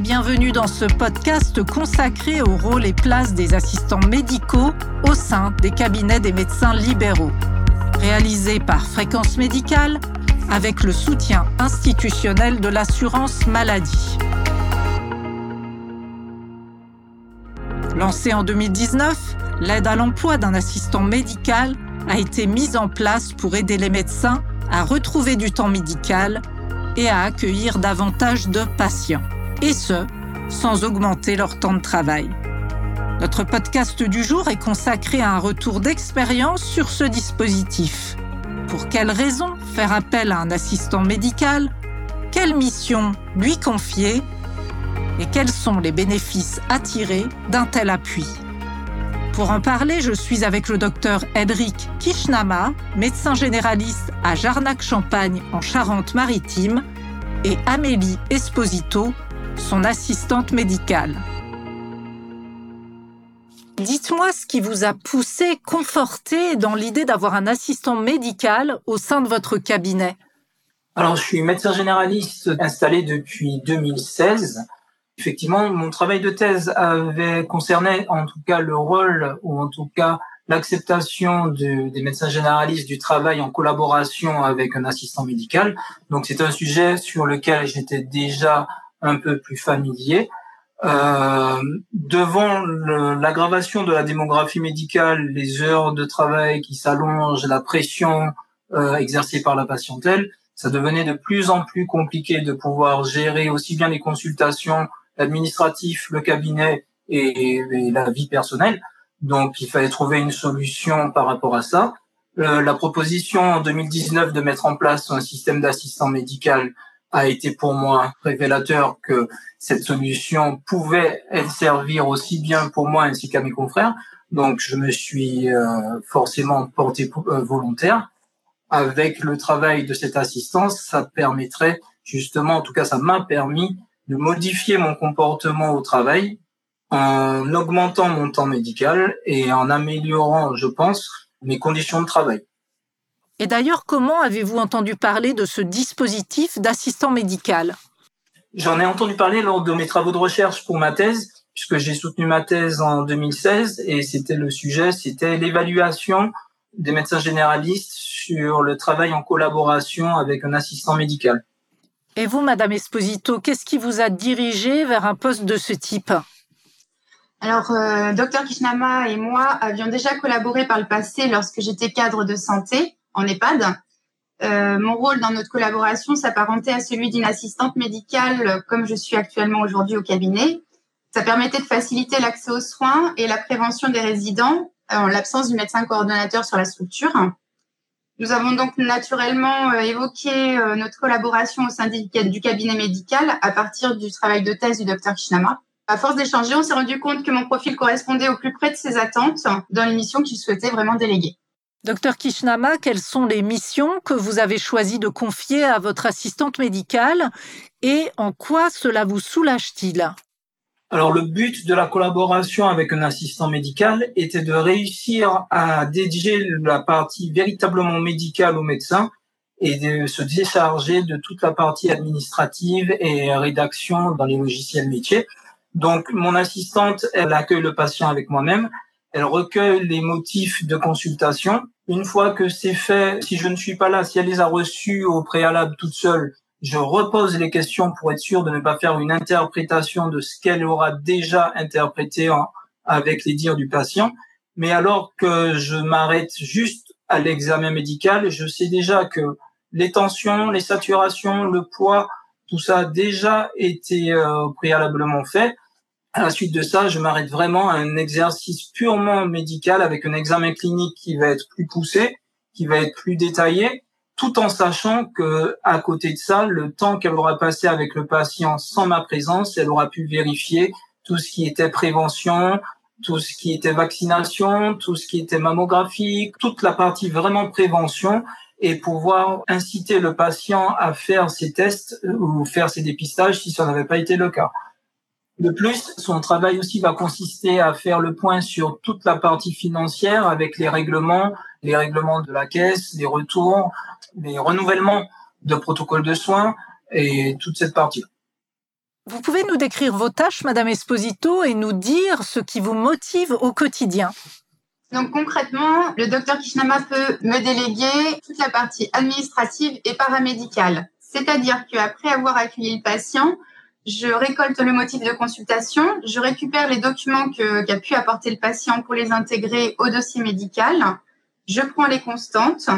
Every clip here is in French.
bienvenue dans ce podcast consacré au rôle et place des assistants médicaux au sein des cabinets des médecins libéraux. Réalisé par Fréquence Médicale avec le soutien institutionnel de l'assurance maladie. Lancée en 2019, l'aide à l'emploi d'un assistant médical a été mise en place pour aider les médecins à retrouver du temps médical et à accueillir davantage de patients, et ce, sans augmenter leur temps de travail. Notre podcast du jour est consacré à un retour d'expérience sur ce dispositif. Pour quelles raisons faire appel à un assistant médical? Quelle mission lui confier? Et quels sont les bénéfices attirés d'un tel appui? Pour en parler, je suis avec le docteur Edric Kishnama, médecin généraliste à Jarnac-Champagne en Charente-Maritime, et Amélie Esposito, son assistante médicale. Dites-moi ce qui vous a poussé, conforté dans l'idée d'avoir un assistant médical au sein de votre cabinet. Alors, je suis médecin généraliste installé depuis 2016 Effectivement, mon travail de thèse avait concerné en tout cas le rôle ou en tout cas l'acceptation des médecins généralistes du travail en collaboration avec un assistant médical. Donc c'est un sujet sur lequel j'étais déjà un peu plus familier. Euh, devant l'aggravation de la démographie médicale, les heures de travail qui s'allongent, la pression euh, exercée par la patientèle, ça devenait de plus en plus compliqué de pouvoir gérer aussi bien les consultations l'administratif, le cabinet et, la vie personnelle. Donc, il fallait trouver une solution par rapport à ça. Euh, la proposition en 2019 de mettre en place un système d'assistant médical a été pour moi révélateur que cette solution pouvait servir aussi bien pour moi ainsi qu'à mes confrères. Donc, je me suis euh, forcément porté euh, volontaire. Avec le travail de cette assistance, ça permettrait justement, en tout cas, ça m'a permis de modifier mon comportement au travail en augmentant mon temps médical et en améliorant, je pense, mes conditions de travail. Et d'ailleurs, comment avez-vous entendu parler de ce dispositif d'assistant médical? J'en ai entendu parler lors de mes travaux de recherche pour ma thèse, puisque j'ai soutenu ma thèse en 2016 et c'était le sujet, c'était l'évaluation des médecins généralistes sur le travail en collaboration avec un assistant médical. Et vous, Madame Esposito, qu'est-ce qui vous a dirigé vers un poste de ce type? Alors, euh, Dr Kishnama et moi avions déjà collaboré par le passé lorsque j'étais cadre de santé en EHPAD. Euh, mon rôle dans notre collaboration s'apparentait à celui d'une assistante médicale comme je suis actuellement aujourd'hui au cabinet. Ça permettait de faciliter l'accès aux soins et la prévention des résidents en l'absence du médecin coordonnateur sur la structure. Nous avons donc naturellement euh, évoqué euh, notre collaboration au sein du cabinet médical à partir du travail de thèse du docteur Kishnama. À force d'échanger, on s'est rendu compte que mon profil correspondait au plus près de ses attentes dans les missions qu'il souhaitait vraiment déléguer. Docteur Kishnama, quelles sont les missions que vous avez choisi de confier à votre assistante médicale et en quoi cela vous soulage-t-il? Alors le but de la collaboration avec un assistant médical était de réussir à dédier la partie véritablement médicale au médecin et de se décharger de toute la partie administrative et rédaction dans les logiciels métiers. Donc mon assistante, elle accueille le patient avec moi-même, elle recueille les motifs de consultation. Une fois que c'est fait, si je ne suis pas là, si elle les a reçus au préalable toute seule, je repose les questions pour être sûr de ne pas faire une interprétation de ce qu'elle aura déjà interprété avec les dires du patient. Mais alors que je m'arrête juste à l'examen médical, je sais déjà que les tensions, les saturations, le poids, tout ça a déjà été euh, préalablement fait. À la suite de ça, je m'arrête vraiment à un exercice purement médical avec un examen clinique qui va être plus poussé, qui va être plus détaillé tout en sachant que à côté de ça, le temps qu'elle aura passé avec le patient sans ma présence, elle aura pu vérifier tout ce qui était prévention, tout ce qui était vaccination, tout ce qui était mammographie, toute la partie vraiment prévention et pouvoir inciter le patient à faire ses tests ou faire ses dépistages si ça n'avait pas été le cas. De plus, son travail aussi va consister à faire le point sur toute la partie financière avec les règlements, les règlements de la caisse, les retours, les renouvellements de protocoles de soins et toute cette partie. Vous pouvez nous décrire vos tâches, Madame Esposito, et nous dire ce qui vous motive au quotidien. Donc concrètement, le docteur Kishnama peut me déléguer toute la partie administrative et paramédicale. C'est-à-dire qu'après avoir accueilli le patient, je récolte le motif de consultation, je récupère les documents qu'a pu apporter le patient pour les intégrer au dossier médical, je prends les constantes.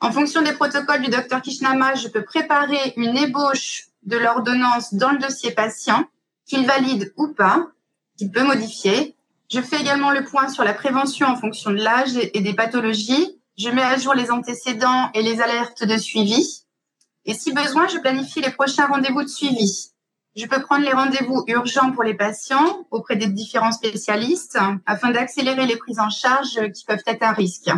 En fonction des protocoles du docteur Kishnama, je peux préparer une ébauche de l'ordonnance dans le dossier patient, qu'il valide ou pas, qu'il peut modifier. Je fais également le point sur la prévention en fonction de l'âge et des pathologies. Je mets à jour les antécédents et les alertes de suivi. Et si besoin, je planifie les prochains rendez-vous de suivi. Je peux prendre les rendez-vous urgents pour les patients auprès des différents spécialistes afin d'accélérer les prises en charge qui peuvent être à risque.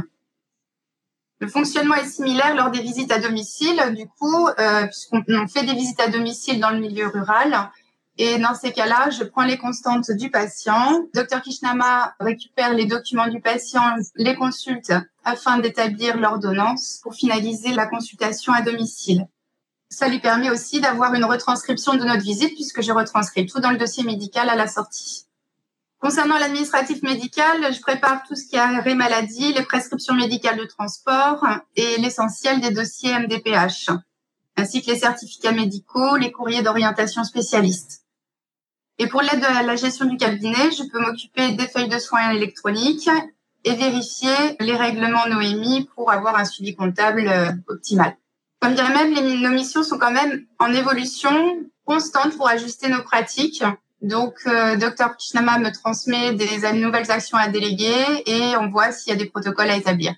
Le fonctionnement est similaire lors des visites à domicile, du coup, euh, puisqu'on fait des visites à domicile dans le milieu rural. Et dans ces cas-là, je prends les constantes du patient. Docteur Kishnama récupère les documents du patient, les consulte afin d'établir l'ordonnance pour finaliser la consultation à domicile. Ça lui permet aussi d'avoir une retranscription de notre visite puisque je retranscris tout dans le dossier médical à la sortie. Concernant l'administratif médical, je prépare tout ce qui est arrêt maladie, les prescriptions médicales de transport et l'essentiel des dossiers MDPH, ainsi que les certificats médicaux, les courriers d'orientation spécialiste. Et pour l'aide à la gestion du cabinet, je peux m'occuper des feuilles de soins électroniques et vérifier les règlements Noémie pour avoir un suivi comptable euh, optimal. Comme dirait même, les, nos missions sont quand même en évolution constante pour ajuster nos pratiques. Donc, euh, Dr Kishnama me transmet des nouvelles actions à déléguer et on voit s'il y a des protocoles à établir.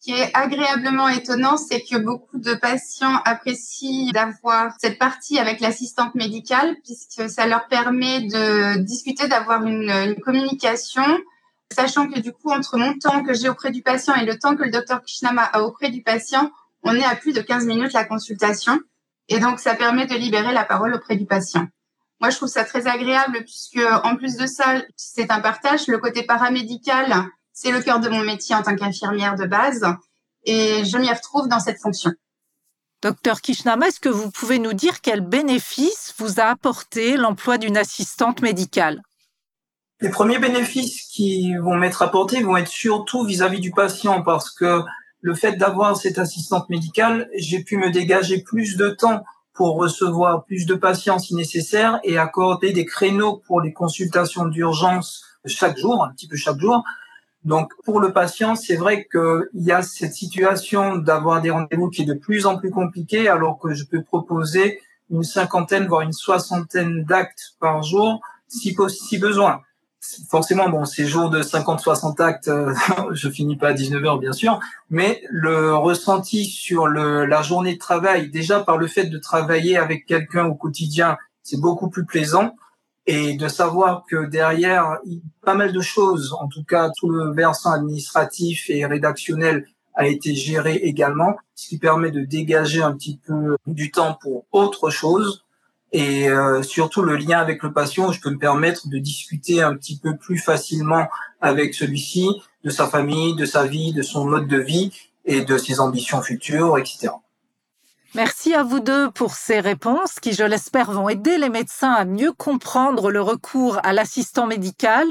Ce qui est agréablement étonnant, c'est que beaucoup de patients apprécient d'avoir cette partie avec l'assistante médicale puisque ça leur permet de discuter, d'avoir une, une communication sachant que du coup, entre mon temps que j'ai auprès du patient et le temps que le docteur Kishnama a auprès du patient, on est à plus de 15 minutes la consultation. Et donc, ça permet de libérer la parole auprès du patient. Moi, je trouve ça très agréable puisque, en plus de ça, c'est un partage. Le côté paramédical, c'est le cœur de mon métier en tant qu'infirmière de base. Et je m'y retrouve dans cette fonction. Docteur Kishnama, est-ce que vous pouvez nous dire quels bénéfices vous a apporté l'emploi d'une assistante médicale? Les premiers bénéfices qui vont m'être apportés vont être surtout vis-à-vis -vis du patient parce que le fait d'avoir cette assistante médicale, j'ai pu me dégager plus de temps pour recevoir plus de patients si nécessaire et accorder des créneaux pour les consultations d'urgence chaque jour, un petit peu chaque jour. Donc pour le patient, c'est vrai qu'il y a cette situation d'avoir des rendez-vous qui est de plus en plus compliquée alors que je peux proposer une cinquantaine, voire une soixantaine d'actes par jour si, si besoin forcément, bon, ces jours de 50-60 actes, euh, je finis pas à 19 heures, bien sûr, mais le ressenti sur le, la journée de travail, déjà par le fait de travailler avec quelqu'un au quotidien, c'est beaucoup plus plaisant. Et de savoir que derrière, pas mal de choses, en tout cas tout le versant administratif et rédactionnel a été géré également, ce qui permet de dégager un petit peu du temps pour autre chose et euh, surtout le lien avec le patient, je peux me permettre de discuter un petit peu plus facilement avec celui-ci, de sa famille, de sa vie, de son mode de vie et de ses ambitions futures, etc. Merci à vous deux pour ces réponses qui, je l'espère, vont aider les médecins à mieux comprendre le recours à l'assistant médical.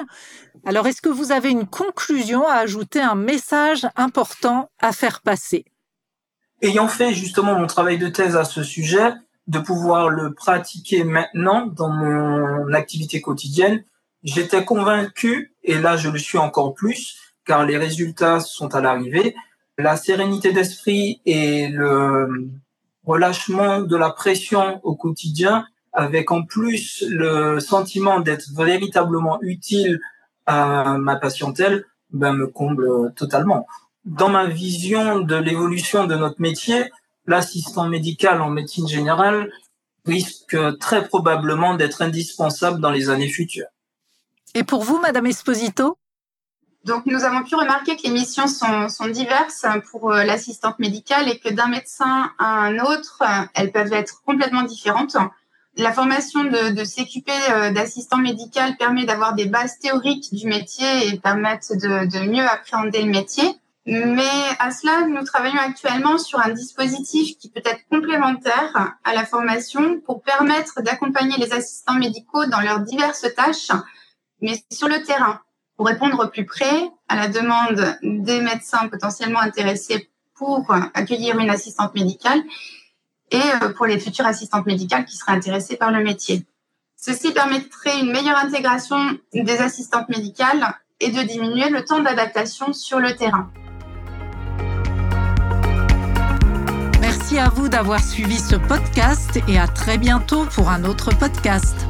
Alors, est-ce que vous avez une conclusion à ajouter, un message important à faire passer? Ayant fait justement mon travail de thèse à ce sujet, de pouvoir le pratiquer maintenant dans mon activité quotidienne. J'étais convaincu, et là je le suis encore plus, car les résultats sont à l'arrivée, la sérénité d'esprit et le relâchement de la pression au quotidien, avec en plus le sentiment d'être véritablement utile à ma patientèle, ben, me comble totalement. Dans ma vision de l'évolution de notre métier, l'assistant médical en médecine générale risque très probablement d'être indispensable dans les années futures. Et pour vous, Madame Esposito? Donc, nous avons pu remarquer que les missions sont, sont diverses pour euh, l'assistante médicale et que d'un médecin à un autre, elles peuvent être complètement différentes. La formation de, de s'occuper euh, d'assistant médical permet d'avoir des bases théoriques du métier et permettre de, de mieux appréhender le métier. Mais à cela, nous travaillons actuellement sur un dispositif qui peut être complémentaire à la formation pour permettre d'accompagner les assistants médicaux dans leurs diverses tâches, mais sur le terrain, pour répondre au plus près à la demande des médecins potentiellement intéressés pour accueillir une assistante médicale et euh, pour les futures assistantes médicales qui seraient intéressées par le métier. Ceci permettrait une meilleure intégration des assistantes médicales et de diminuer le temps d'adaptation sur le terrain. À vous d'avoir suivi ce podcast et à très bientôt pour un autre podcast.